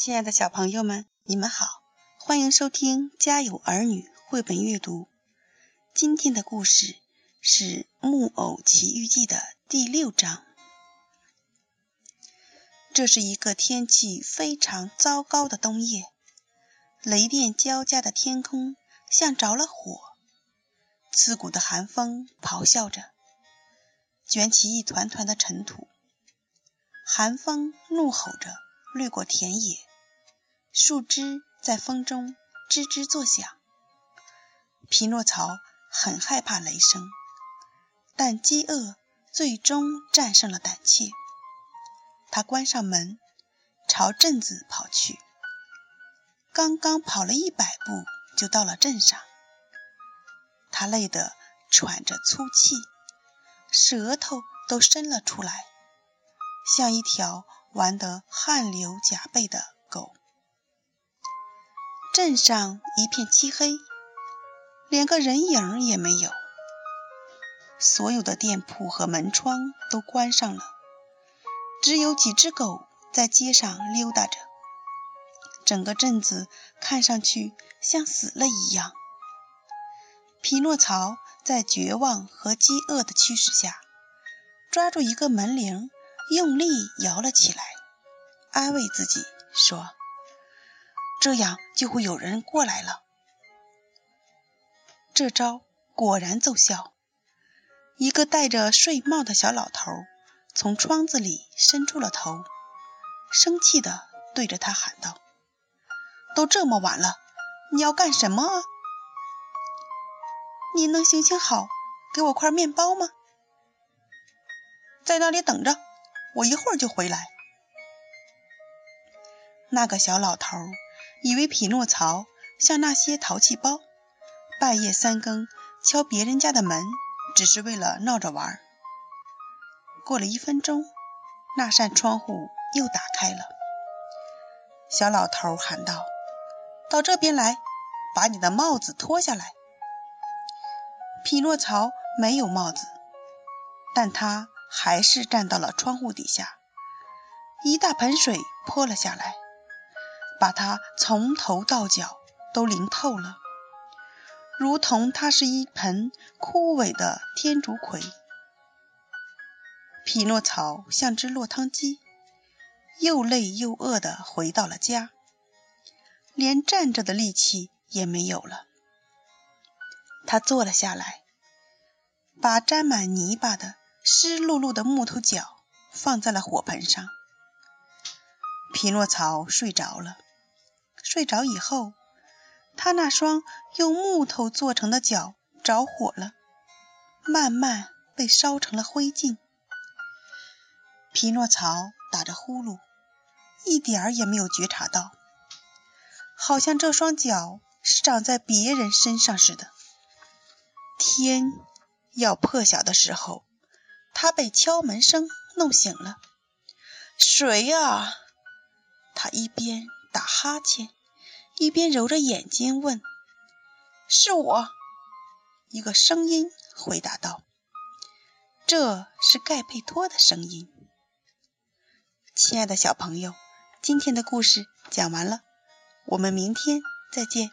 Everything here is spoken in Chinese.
亲爱的小朋友们，你们好，欢迎收听《家有儿女》绘本阅读。今天的故事是《木偶奇遇记》的第六章。这是一个天气非常糟糕的冬夜，雷电交加的天空像着了火，刺骨的寒风咆哮着，卷起一团团的尘土。寒风怒吼着掠过田野。树枝在风中吱吱作响。匹诺曹很害怕雷声，但饥饿最终战胜了胆怯。他关上门，朝镇子跑去。刚刚跑了一百步，就到了镇上。他累得喘着粗气，舌头都伸了出来，像一条玩得汗流浃背的。镇上一片漆黑，连个人影也没有。所有的店铺和门窗都关上了，只有几只狗在街上溜达着。整个镇子看上去像死了一样。匹诺曹在绝望和饥饿的驱使下，抓住一个门铃，用力摇了起来，安慰自己说。这样就会有人过来了。这招果然奏效。一个戴着睡帽的小老头从窗子里伸出了头，生气地对着他喊道：“都这么晚了，你要干什么啊？你能行行好，给我块面包吗？在那里等着，我一会儿就回来。”那个小老头。以为匹诺曹像那些淘气包，半夜三更敲别人家的门，只是为了闹着玩。过了一分钟，那扇窗户又打开了。小老头喊道：“到这边来，把你的帽子脱下来。”匹诺曹没有帽子，但他还是站到了窗户底下。一大盆水泼了下来。把他从头到脚都淋透了，如同他是一盆枯萎的天竺葵。匹诺曹像只落汤鸡，又累又饿地回到了家，连站着的力气也没有了。他坐了下来，把沾满泥巴的湿漉漉的木头脚放在了火盆上。匹诺曹睡着了。睡着以后，他那双用木头做成的脚着火了，慢慢被烧成了灰烬。匹诺曹打着呼噜，一点儿也没有觉察到，好像这双脚是长在别人身上似的。天要破晓的时候，他被敲门声弄醒了。谁呀？他一边。打哈欠，一边揉着眼睛问：“是我。”一个声音回答道：“这是盖佩托的声音。”亲爱的小朋友，今天的故事讲完了，我们明天再见。